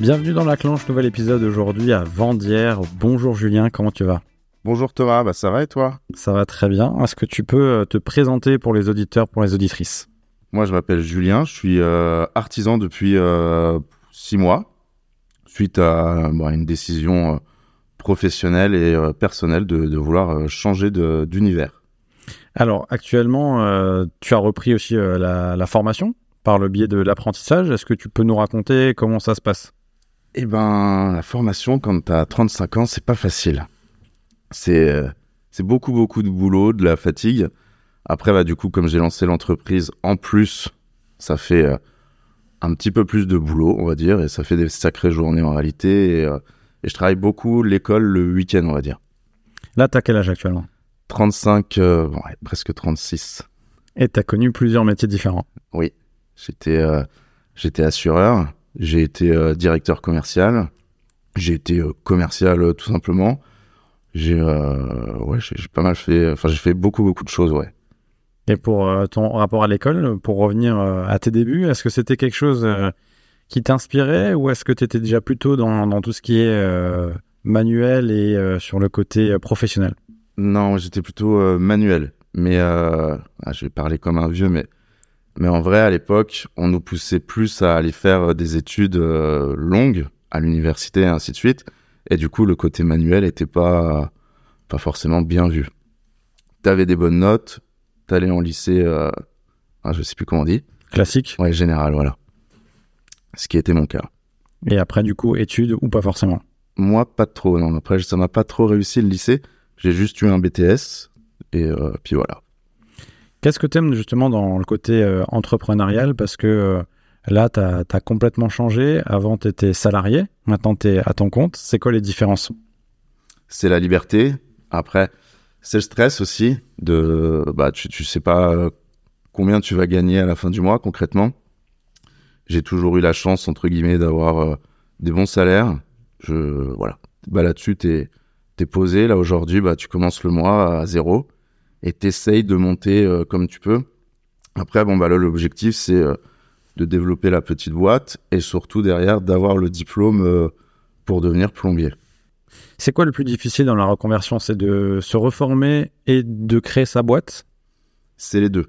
Bienvenue dans la clanche, nouvel épisode aujourd'hui à Vendière. Bonjour Julien, comment tu vas? Bonjour Thomas, bah ça va et toi? Ça va très bien. Est-ce que tu peux euh, te présenter pour les auditeurs, pour les auditrices? Moi je m'appelle Julien, je suis euh, artisan depuis euh, six mois, suite à bon, une décision euh, professionnelle et personnelle de, de vouloir changer d'univers. Alors actuellement, tu as repris aussi la, la formation par le biais de l'apprentissage. Est-ce que tu peux nous raconter comment ça se passe? Eh ben, la formation quand t'as 35 ans, c'est pas facile. C'est euh, c'est beaucoup beaucoup de boulot, de la fatigue. Après, bah du coup, comme j'ai lancé l'entreprise, en plus, ça fait euh, un petit peu plus de boulot, on va dire, et ça fait des sacrées journées en réalité. Et, euh, et je travaille beaucoup l'école le week-end, on va dire. Là, tu as quel âge actuellement? 35, euh, bon, ouais, presque 36. Et tu as connu plusieurs métiers différents? Oui, j'étais j'étais assureur, j'ai été euh, directeur commercial, j'ai été euh, commercial euh, tout simplement. J'ai ouais, j'ai pas mal fait, enfin j'ai fait beaucoup beaucoup de choses, ouais. Et pour ton rapport à l'école, pour revenir à tes débuts, est-ce que c'était quelque chose qui t'inspirait ou est-ce que tu étais déjà plutôt dans, dans tout ce qui est euh, manuel et euh, sur le côté euh, professionnel? Non, j'étais plutôt manuel, mais ah, je vais parler comme un vieux, mais mais en vrai à l'époque, on nous poussait plus à aller faire euh, des études euh, longues à l'université et ainsi de suite, et du coup le côté manuel était pas pas forcément bien vu. T'avais des bonnes notes, t'allais en lycée, euh, ah, je sais plus comment on dit, Classique. ouais général, voilà. Ce qui était mon cas. Et après, du coup, études ou pas forcément? Moi, pas trop, non. Après, ça m'a pas trop réussi le lycée. J'ai juste eu un BTS, et euh, puis voilà. Qu'est-ce que tu aimes justement dans le côté euh, entrepreneurial? Parce que euh, là, tu as, complètement changé. Avant, tu étais salarié. Maintenant, tu es à ton compte. C'est quoi les différences? C'est la liberté. Après, c'est le stress aussi de, bah, tu, tu sais pas euh, combien tu vas gagner à la fin du mois concrètement. J'ai toujours eu la chance entre guillemets d'avoir des bons salaires. Je, voilà. Bah là-dessus, t'es, t'es posé. Là aujourd'hui, bah tu commences le mois à zéro et t'essayes de monter euh, comme tu peux. Après, bon bah là, l'objectif c'est euh, de développer la petite boîte et surtout derrière d'avoir le diplôme euh, pour devenir plombier. C'est quoi le plus difficile dans la reconversion? C'est de se reformer et de créer sa boîte? C'est les deux.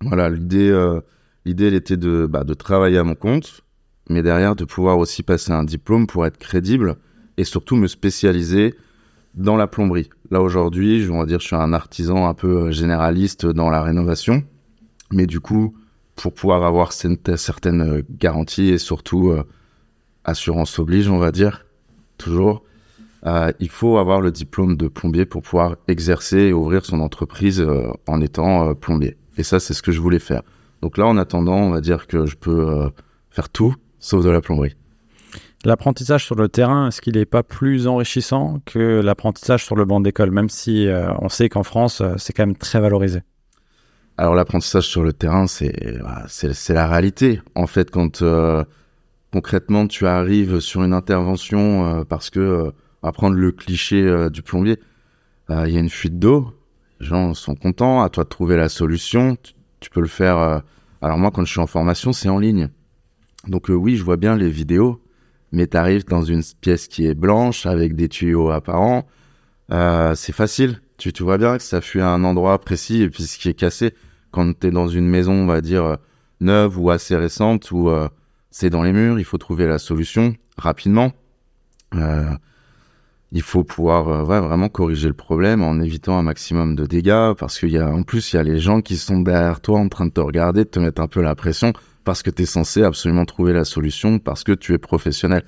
Voilà, l'idée, l'idée, elle était de, bah, de travailler à mon compte, mais derrière de pouvoir aussi passer un diplôme pour être crédible et surtout me spécialiser dans la plomberie. Là aujourd'hui, je vais dire, je suis un artisan un peu euh, généraliste dans la rénovation, mais du coup, pour pouvoir avoir certaines euh, garanties et surtout euh, assurance oblige, on va dire, toujours, il faut avoir le diplôme de plombier pour pouvoir exercer et ouvrir son entreprise en étant plombier. Et ça, c'est ce que je voulais faire. Donc là, en attendant, on va dire que je peux faire tout sauf de la plomberie. L'apprentissage sur le terrain, est-ce qu'il n'est pas plus enrichissant que l'apprentissage sur le banc d'école Même si euh, on sait qu'en France, euh, c'est quand même très valorisé? Alors l'apprentissage sur le terrain, c'est bah, la réalité. En fait, quand euh, concrètement tu arrives sur une intervention parce que va prendre le cliché du plombier, il y a une fuite d'eau, les gens sont contents, à toi de trouver la solution. Tu, peux le faire. Alors moi, quand je suis en formation, c'est en ligne. Donc oui, je vois bien les vidéos, mais tu arrives dans une pièce qui est blanche avec des tuyaux apparents. Euh, c'est facile. Tu, tu vois bien que ça fuit à un endroit précis et puis ce qui est cassé quand tu es dans une maison, on va dire, euh, neuve ou assez récente, où euh, c'est dans les murs, il faut trouver la solution rapidement. Il faut pouvoir vraiment corriger le problème en évitant un maximum de dégâts, parce qu'il y a en plus, il y a les gens qui sont derrière toi en train de te regarder, de te mettre un peu la pression, parce que tu es censé absolument trouver la solution, parce que tu es professionnel.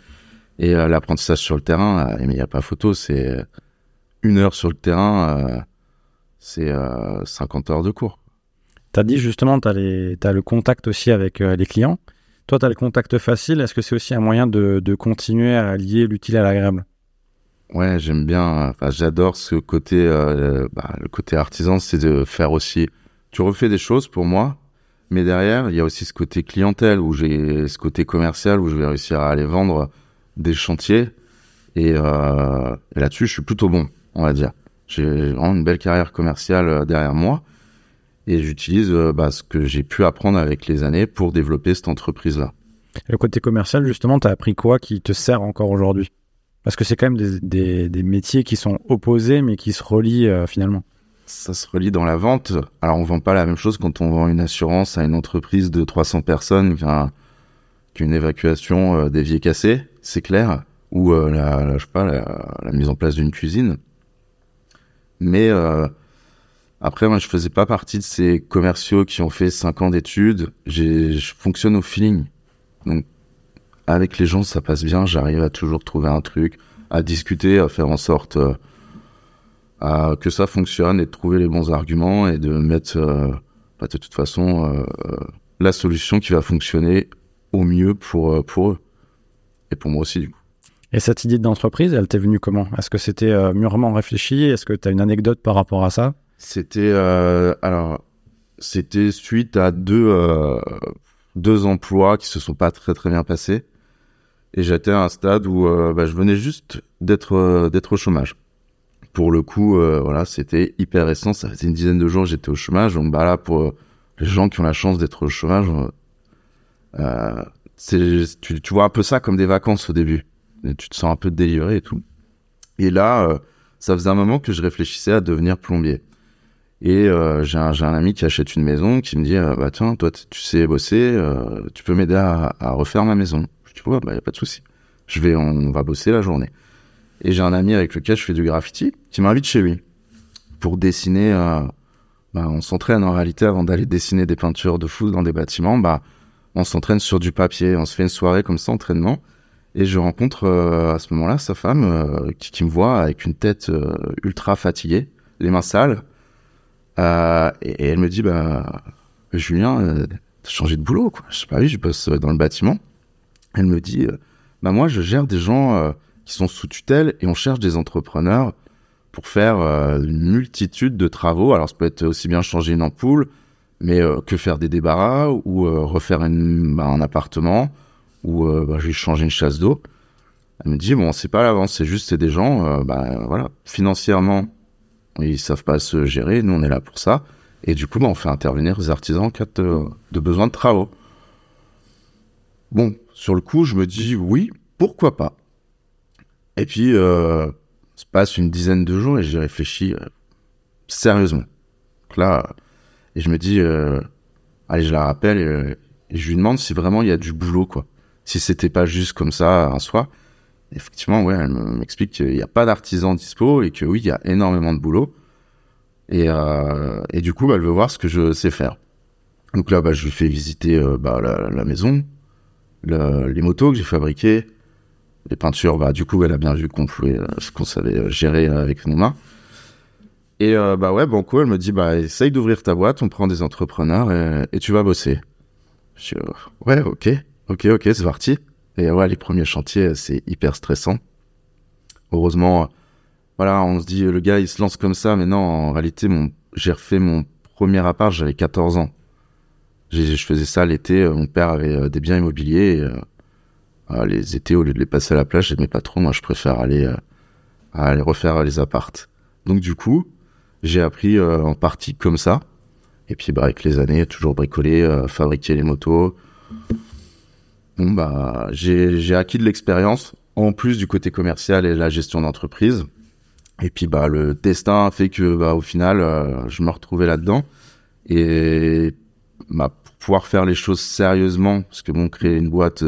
Et euh, l'apprentissage sur le terrain, euh, mais il n'y a pas photo, c'est euh, une heure sur le terrain, euh, c'est euh, 50 heures de cours. Tu as dit justement, tu as, le contact aussi avec les clients. Toi, tu as le contact facile. Est-ce que c'est aussi un moyen de, de continuer à lier l'utile à l'agréable? Ouais, j'aime bien. Enfin, j'adore ce côté, euh, bah, le côté artisan, c'est de faire aussi. Tu refais des choses pour moi, mais derrière, il y a aussi ce côté clientèle où j'ai ce côté commercial où je vais réussir à aller vendre des chantiers. Et, euh, là-dessus, je suis plutôt bon, on va dire. J'ai vraiment une belle carrière commerciale euh, derrière moi. Et j'utilise euh, bah, ce que j'ai pu apprendre avec les années pour développer cette entreprise-là. Le côté commercial, justement, tu as appris quoi qui te sert encore aujourd'hui? Parce que c'est quand même des, métiers qui sont opposés, mais qui se relient finalement. Ça se relie dans la vente. Alors, on vend pas la même chose quand on vend une assurance à une entreprise de 300 personnes qu'une évacuation euh, d'évier cassé, c'est clair, ou euh, la, je sais pas, la, mise en place d'une cuisine. Mais euh, après, moi, je faisais pas partie de ces commerciaux qui ont fait 5 ans d'études. Je fonctionne au feeling. Donc, avec les gens, ça passe bien. J'arrive à toujours trouver un truc, à discuter, à faire en sorte euh, à, que ça fonctionne et de trouver les bons arguments et de mettre, euh, bah, de toute façon, euh, la solution qui va fonctionner au mieux pour, pour eux. Et pour moi aussi, du coup. Et cette idée d'entreprise, elle t'est venue comment? Est-ce que c'était euh, mûrement réfléchi? Est-ce que tu as une anecdote par rapport à ça? C'était euh, alors c'était suite à deux euh, deux emplois qui se sont pas très très bien passés et j'étais à un stade où euh, bah, je venais juste d'être euh, d'être au chômage. Pour le coup, euh, voilà, c'était hyper récent. Ça faisait une dizaine de jours j'étais au chômage. Donc bah là, pour les gens qui ont la chance d'être au chômage, c'est tu, vois un peu ça comme des vacances au début tu te sens un peu délivré et tout. Et là, euh, ça faisait un moment que je réfléchissais à devenir plombier. Et euh, j'ai un, ami qui achète une maison qui me dit euh, Bah, tiens, toi, tu sais bosser, euh, tu peux m'aider à, à, refaire ma maison. Je dis Ouais, bah, y a pas de souci. Je vais, on va bosser la journée. Et j'ai un ami avec lequel je fais du graffiti qui m'invite chez lui pour dessiner. Euh, bah, on s'entraîne en réalité avant d'aller dessiner des peintures de fou dans des bâtiments. Bah, on s'entraîne sur du papier. On se fait une soirée comme ça, entraînement. Et je rencontre euh, à ce moment-là sa femme euh, qui, me voit avec une tête euh, ultra fatiguée, les mains sales. Et, et, elle me dit bah Julien, t'as changé de boulot quoi. Je sais pas, oui, je bosse dans le bâtiment. Elle me dit bah moi je gère des gens qui sont sous tutelle et on cherche des entrepreneurs pour faire une multitude de travaux. Alors ça peut être aussi bien changer une ampoule, mais que faire des débarras ou refaire une, bah, un appartement euh, bah, changé une chasse d'eau. Elle me dit bon, c'est pas l'avance, c'est juste c'est des gens, euh, bah, voilà, financièrement, ils savent pas se gérer. Nous, on est là pour ça. Et du coup, bah, on fait intervenir les artisans en cas de besoin de travaux. Bon, sur le coup, je me dis oui, pourquoi pas. Et puis, euh, se passe une dizaine de jours et j'y réfléchis euh, sérieusement. Donc là, et je me dis, euh, allez, je la rappelle et, et, je lui demande si vraiment il y a du boulot, quoi si c'était pas juste comme ça un soir. Effectivement, ouais, elle m'explique qu'il n'y a pas d'artisans dispo et que oui, il y a énormément de boulot. Et, euh, et du coup, elle veut voir ce que je sais faire. Donc là, bah, je lui fais visiter euh, bah, la, maison, le, les motos que j'ai fabriquées, les peintures. Bah, du coup, elle a bien vu qu'on pouvait, euh, qu'on savait gérer avec nos mains. Et euh, bah ouais, Banco, elle me dit, bah essaye d'ouvrir ta boîte, on prend des entrepreneurs et, tu vas bosser. Je dis, ouais, ok. Ok, ok, c'est parti. Et ouais, les premiers chantiers, c'est hyper stressant. Heureusement, voilà, on se dit, le gars, il se lance comme ça, mais non, en réalité, mon, j'ai refait mon premier appart, j'avais 14 ans. je faisais ça l'été, euh, mon père avait euh, des biens immobiliers, euh, les étés, au lieu de les passer à la plage, j'aimais pas trop, moi, je préfère aller, euh, aller refaire les appartes. Donc, du coup, j'ai appris euh, en partie comme ça. Et puis, bah, avec les années, toujours bricoler, fabriquer les motos, Bon, bah, j'ai acquis de l'expérience, en plus du côté commercial et la gestion d'entreprise. Et puis, bah, le destin a fait que, bah, au final, euh, je me retrouvais là-dedans. Et, bah, pour pouvoir faire les choses sérieusement, parce que bon, créer une boîte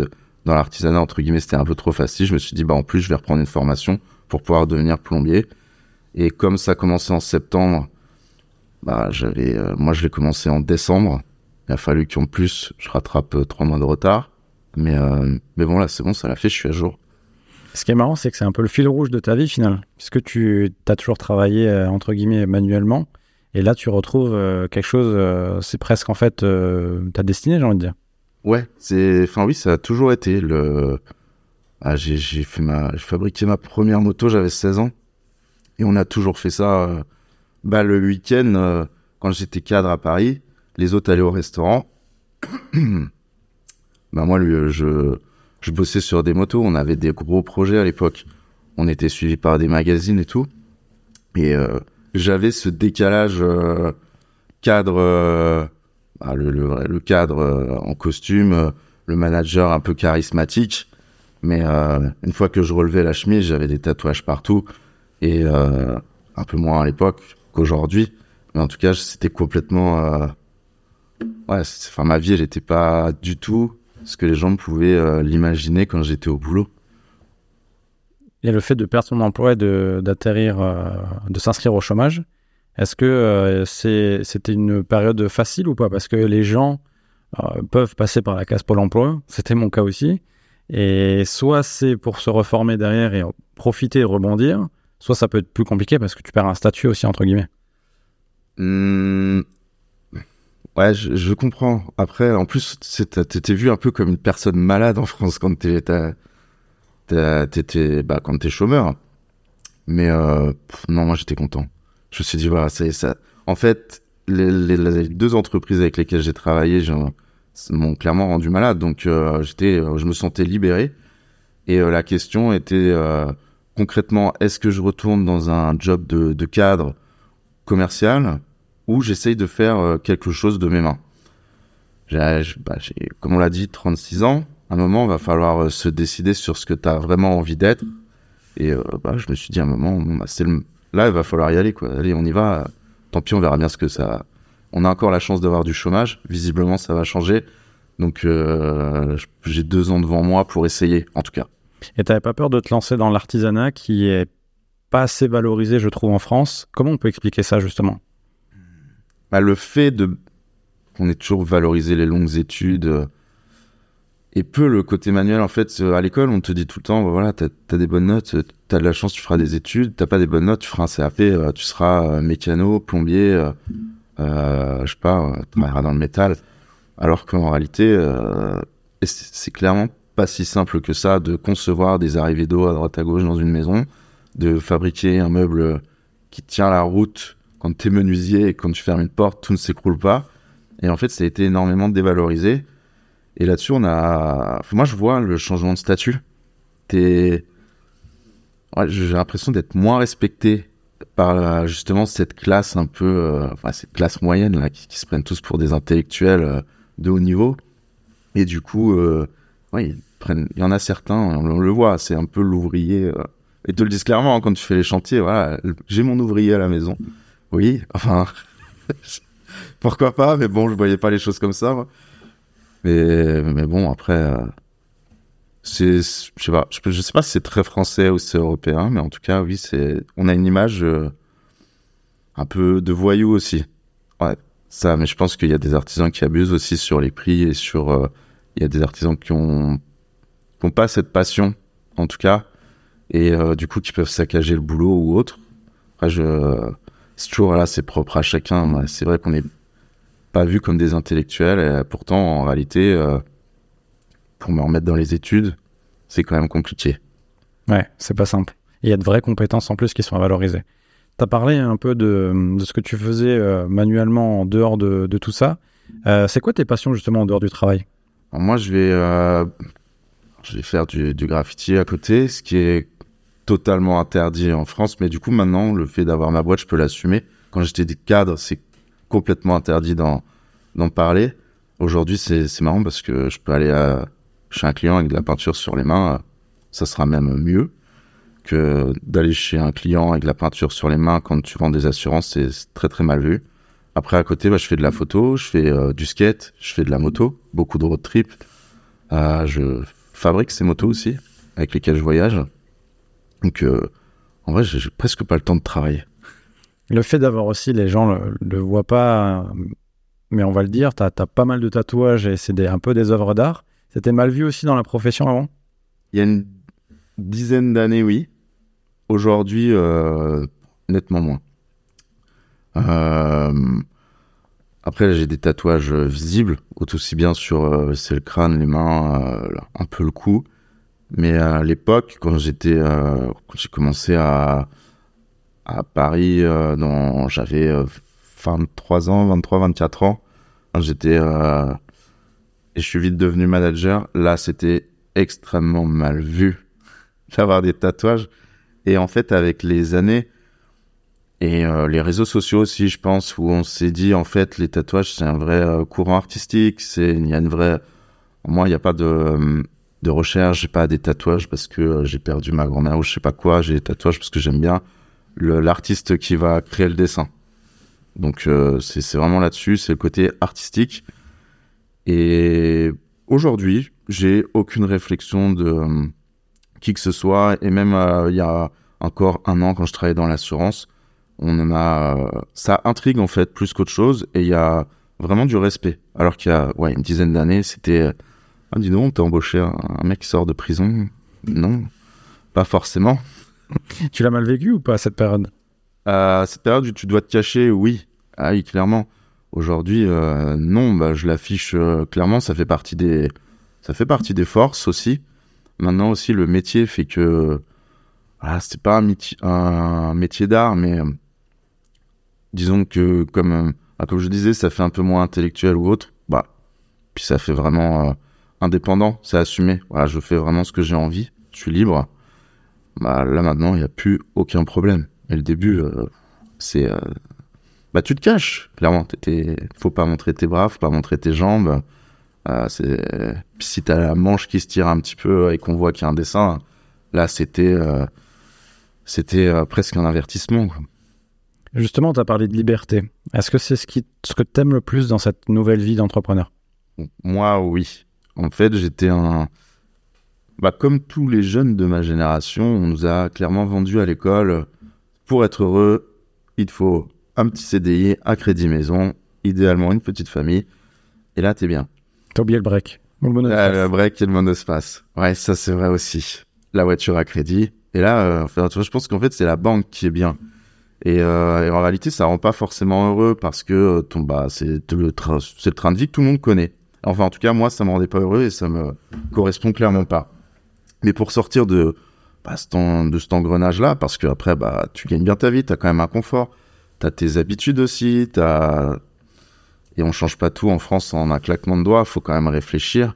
dans l'artisanat, entre guillemets, c'était un peu trop facile. Je me suis dit, bah, en plus, je vais reprendre une formation pour pouvoir devenir plombier. Et comme ça a commencé en septembre, bah, j'avais, euh, moi, je l'ai commencé en décembre. Il a fallu qu'en plus, je rattrape euh, trois mois de retard. Mais, euh, mais bon, là, c'est bon, ça l'a fait, je suis à jour. Ce qui est marrant, c'est que c'est un peu le fil rouge de ta vie, finalement. Puisque tu as toujours travaillé, entre guillemets, manuellement. Et là, tu retrouves quelque chose, c'est presque en fait ta destinée, j'ai envie de dire. Ouais, c'est, enfin oui, ça a toujours été le. Ah, j'ai, fait ma, fabriqué ma première moto, j'avais 16 ans, et on a toujours fait ça. Euh, bah le week-end, euh, quand j'étais cadre à Paris, les autres allaient au restaurant. bah moi, lui, je, je bossais sur des motos. On avait des gros projets à l'époque. On était suivi par des magazines et tout. Et euh, j'avais ce décalage euh, cadre, euh, bah, le, cadre en costume, le manager un peu charismatique. Mais une fois que je relevais la chemise, j'avais des tatouages partout et un peu moins à l'époque qu'aujourd'hui. Mais en tout cas, c'était complètement ouais, enfin ma vie, elle n'était pas du tout ce que les gens pouvaient l'imaginer quand j'étais au boulot. Et le fait de perdre son emploi et d'atterrir, de s'inscrire au chômage, est-ce que euh, c'était une période facile ou pas? Parce que les gens euh, peuvent passer par la case Pôle emploi, c'était mon cas aussi. Et soit c'est pour se reformer derrière et profiter et rebondir, soit ça peut être plus compliqué parce que tu perds un statut aussi, entre guillemets. Mmh. Ouais, je, comprends. Après, en plus, t'étais vu un peu comme une personne malade en France quand t'étais bah, chômeur. Mais euh, non, moi j'étais content je me suis dit, voilà, c'est ça. En fait, les, deux entreprises avec lesquelles j'ai travaillé m'ont clairement rendu malade. Donc, euh, j'étais, euh, je me sentais libéré. Et euh, la question était concrètement, est-ce que je retourne dans un job de, cadre commercial ou j'essaye de faire quelque chose de mes mains? Bah, Comme on l'a dit, 36 ans. À un moment, il va falloir se décider sur ce que tu as vraiment envie d'être. Et bah, je me suis dit à un moment, bah, c'est le Là, il va falloir y aller, quoi. Allez, on y va. Tant pis, on verra bien ce que ça. On a encore la chance d'avoir du chômage. Visiblement, ça va changer. Donc, euh, j'ai deux ans devant moi pour essayer, en tout cas. Et t'avais pas peur de te lancer dans l'artisanat qui est pas assez valorisé, je trouve, en France? Comment on peut expliquer ça, justement? Bah, Le fait de qu'on ait toujours valorisé les longues études et peu le côté manuel. En fait, euh, à l'école, on te dit tout le temps, voilà, t'as as des bonnes notes, t'as de la chance, tu feras des études. T'as pas des bonnes notes, tu feras un CAP, euh, tu seras euh, mécano, plombier, je sais pas, tu travailleras dans le métal. Alors qu'en réalité, c'est clairement pas si simple que ça de concevoir des arrivées d'eau à droite à gauche dans une maison, de fabriquer un meuble qui tient la route quand t'es menuisier et quand tu fermes une porte, tout ne s'écroule pas. Et en fait, ça a été énormément dévalorisé. Et là-dessus, on a. moi, je vois le changement de statut. T'es. j'ai l'impression d'être moins respecté par justement cette classe un peu. Euh, enfin, cette classe moyenne, là, qui, se prennent tous pour des intellectuels euh, de haut niveau. Et du coup, euh, ouais, prennent... il y en a certains, on, le voit, c'est un peu l'ouvrier. Et te le disent clairement hein, quand tu fais les chantiers, voilà, j'ai mon ouvrier à la maison. Oui, enfin. Pourquoi pas, mais bon, je voyais pas les choses comme ça. Moi. Mais, mais bon, après, euh, c'est, je sais pas, je, sais pas si c'est très français ou c'est européen, mais en tout cas, oui, c'est, on a une image euh, un peu de voyou aussi. Ouais, ça, mais je pense qu'il y a des artisans qui abusent aussi sur les prix et sur, euh, il y a des artisans qui ont, qui ont pas cette passion, en tout cas, et du coup, qui peuvent saccager le boulot ou autre. Après, je, c'est toujours là, c'est propre à chacun. C'est vrai qu'on est pas vus comme des intellectuels. Et pourtant, en réalité, euh, pour me remettre dans les études, c'est quand même compliqué. Ouais, c'est pas simple. Il y a de vraies compétences en plus qui sont valorisées. Tu as parlé un peu de, de, ce que tu faisais euh, manuellement en dehors de, de tout ça. Euh, c'est quoi tes passions justement en dehors du travail? Moi, je vais, je vais faire du, du, graffiti à côté, ce qui est totalement interdit en France. Mais du coup, maintenant, le fait d'avoir ma boîte, je peux l'assumer. Quand j'étais cadre, c'est complètement interdit d'en parler. Aujourd'hui, c'est marrant parce que je peux aller à, chez un client avec de la peinture sur les mains. Ça sera même mieux que d'aller chez un client avec de la peinture sur les mains quand tu vends des assurances. C'est très très mal vu. Après, à côté, bah, je fais de la photo, je fais euh, du skate, je fais de la moto, beaucoup de road trip. Euh, je fabrique ces motos aussi, avec lesquelles je voyage. Donc, euh, en vrai, j'ai presque pas le temps de travailler. Le fait d'avoir aussi, les gens le, le voient pas, mais on va le dire, tu as, pas mal de tatouages et c'est un peu des œuvres d'art. C'était mal vu aussi dans la profession avant? Il y a une dizaine d'années, oui. Aujourd'hui, euh, nettement moins. Euh, après, j'ai des tatouages visibles, aussi bien sur euh, le crâne, les mains, un peu le cou. Mais à l'époque, quand j'étais, quand j'ai commencé à, à Paris, euh, j'avais 23 euh, ans, 23, 24 ans. J'étais euh, et je suis vite devenu manager. Là, c'était extrêmement mal vu d'avoir des tatouages. Et en fait, avec les années et les réseaux sociaux aussi, je pense, où on s'est dit en fait les tatouages c'est un vrai courant artistique, il y a une vraie Moi, il n'y a pas de, de recherche, j'ai pas des tatouages parce que euh, j'ai perdu ma grand-mère ou je sais pas quoi. J'ai des tatouages parce que j'aime bien l'artiste qui va créer le dessin. Donc euh, c'est vraiment là-dessus, c'est le côté artistique. Et aujourd'hui, j'ai aucune réflexion de euh, qui que ce soit. Et même euh, il y a encore un an, quand je travaillais dans l'assurance, on euh, ça intrigue en fait plus qu'autre chose. Et il y a vraiment du respect. Alors qu'il y a ouais une dizaine d'années, c'était ah, dis donc, t'as embauché un, un mec qui sort de prison? Non, pas forcément. Tu l'as mal vécu ou pas cette période? À cette période où tu dois te cacher, oui. Ah oui, clairement. Aujourd'hui, euh, non, bah, je l'affiche euh, clairement, ça fait partie des ça fait partie des forces aussi. Maintenant aussi, le métier fait que voilà, c'est pas un, métier- d'art, mais euh, disons que comme euh, bah, comme je disais, ça fait un peu moins intellectuel ou autre. Bah, puis ça fait vraiment euh, indépendant, c'est assumé. Voilà, je fais vraiment ce que j'ai envie, je suis libre. Bah là maintenant, il n'y a plus aucun problème. Et le début, euh, c'est euh, bah tu te caches clairement. T'étais- faut pas montrer tes bras, faut pas montrer tes jambes. Euh, c'est si t'as la manche qui se tire un petit peu et qu'on voit qu'il y a un dessin, là c'était euh, c'était presque un avertissement. quoi. Justement, tu as parlé de liberté. Est-ce que c'est ce, qui, ce que tu aimes le plus dans cette nouvelle vie d'entrepreneur? Moi, oui. En fait, j'étais un. Bah, comme tous les jeunes de ma génération, on nous a clairement vendu à l'école pour être heureux, il te faut un petit CDI, un crédit maison, idéalement une petite famille. Et là, t'es bien. T'as oublié le break. Ou le. Ah, le break et le monospace. Ouais, ça, c'est vrai aussi. La voiture à crédit. Et là, euh, enfin, tu vois, je pense qu'en fait, c'est la banque qui est bien. Et, euh, et en réalité, ça rend pas forcément heureux parce que euh, ton, bah, c'est le, le train de vie que tout le monde connaît. Enfin, en tout cas, moi, ça me rendait pas heureux et ça me correspond clairement pas. Mais pour sortir de, bah, cet de cet engrenage-là, parce que après, bah, tu gagnes bien ta vie, t'as quand même un confort, t'as tes habitudes aussi, t'as, et on change pas tout en France en un claquement de doigts, faut quand même réfléchir.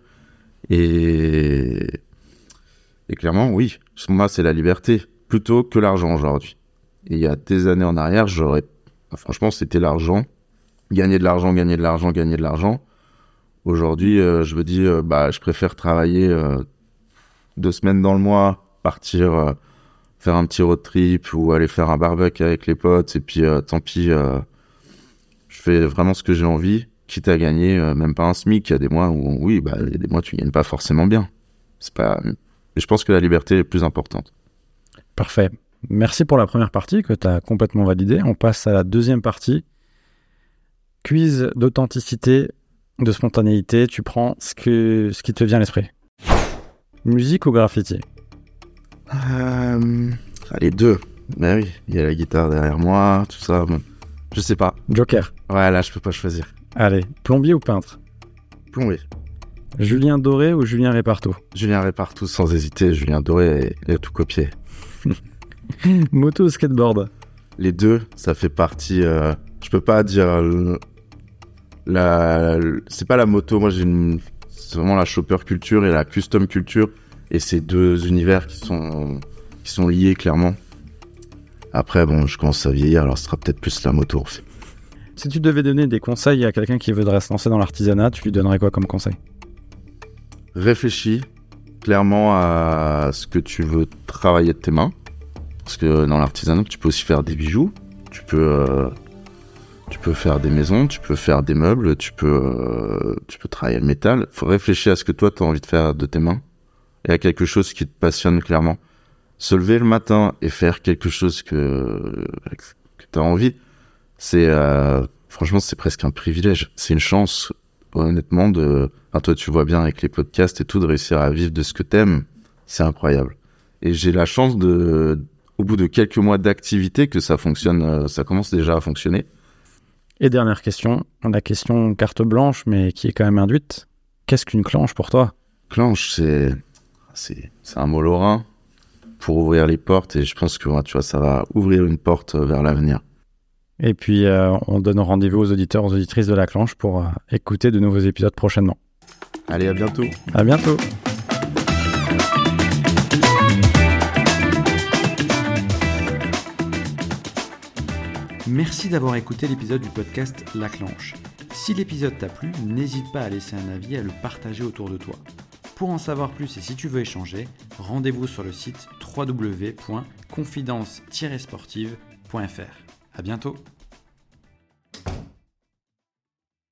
Et, et clairement, oui, moi, c'est la liberté plutôt que l'argent aujourd'hui. Et il y a des années en arrière, j'aurais, franchement, c'était l'argent. Gagner de l'argent, gagner de l'argent, gagner de l'argent. Aujourd'hui, euh, je me dis, euh, bah, je préfère travailler euh, deux semaines dans le mois, partir euh, faire un petit road trip ou aller faire un barbecue avec les potes. Et puis, euh, tant pis, euh, je fais vraiment ce que j'ai envie, quitte à gagner même pas un SMIC. Il y a des mois où, oui, bah, il y a des mois tu gagnes pas forcément bien. C'est pas. Je pense que la liberté est plus importante. Parfait. Merci pour la première partie que tu as complètement validée. On passe à la deuxième partie. Quiz d'authenticité, de spontanéité. Tu prends ce, que, ce qui te vient à l'esprit. Musique ou graffiti Euh, les deux. Mais oui, il y a la guitare derrière moi, tout ça. bon. Je sais pas. Joker. Ouais, là, je peux pas choisir. Allez, plombier ou peintre Plombé. Julien Doré ou Julien Réparto Julien Répartout, sans hésiter. Julien Doré, il a tout copié. Moto ou skateboard Les deux, ça fait partie. euh, je peux pas dire. euh, la, c'est pas la moto. Moi, j'ai une. Vraiment la chopper culture et la custom culture. Et c'est deux univers qui sont qui sont liés clairement. Après, bon, je commence à vieillir, alors ce sera peut-être plus la moto. Si tu devais donner des conseils à quelqu'un qui voudrait se lancer dans l'artisanat, tu lui donnerais quoi comme conseil? Réfléchis clairement à ce que tu veux travailler de tes mains. Parce que dans l'artisanat, tu peux aussi faire des bijoux, tu peux, euh, peux faire des maisons, tu peux faire des meubles, tu peux, euh, tu peux travailler le métal. faut réfléchir à ce que toi, tu as envie de faire de tes mains et à quelque chose qui te passionne clairement. Se lever le matin et faire quelque chose que, que tu as envie, c'est euh, franchement, c'est presque un privilège. C'est une chance, honnêtement, de. Enfin, toi, tu vois bien avec les podcasts et tout, de réussir à vivre de ce que t'aimes. C'est incroyable. Et j'ai la chance de, au bout de quelques mois d'activité, que ça fonctionne, euh, ça commence déjà à fonctionner. Et dernière question, la question carte blanche, mais qui est quand même induite. Qu'est-ce qu'une clanche pour toi? Clanche, c'est, un mot lorrain pour ouvrir les portes et je pense que, tu vois, ça va ouvrir une porte vers l'avenir. Et puis, euh, on donne rendez-vous aux auditeurs, aux auditrices de la clanche pour euh, écouter de nouveaux épisodes prochainement. Allez, à bientôt. À bientôt Merci d'avoir écouté l'épisode du podcast La Clanche. Si l'épisode t'a plu, n'hésite pas à laisser un avis et à le partager autour de toi. Pour en savoir plus et si tu veux échanger, rendez-vous sur le site www.confidence-sportive.fr. À bientôt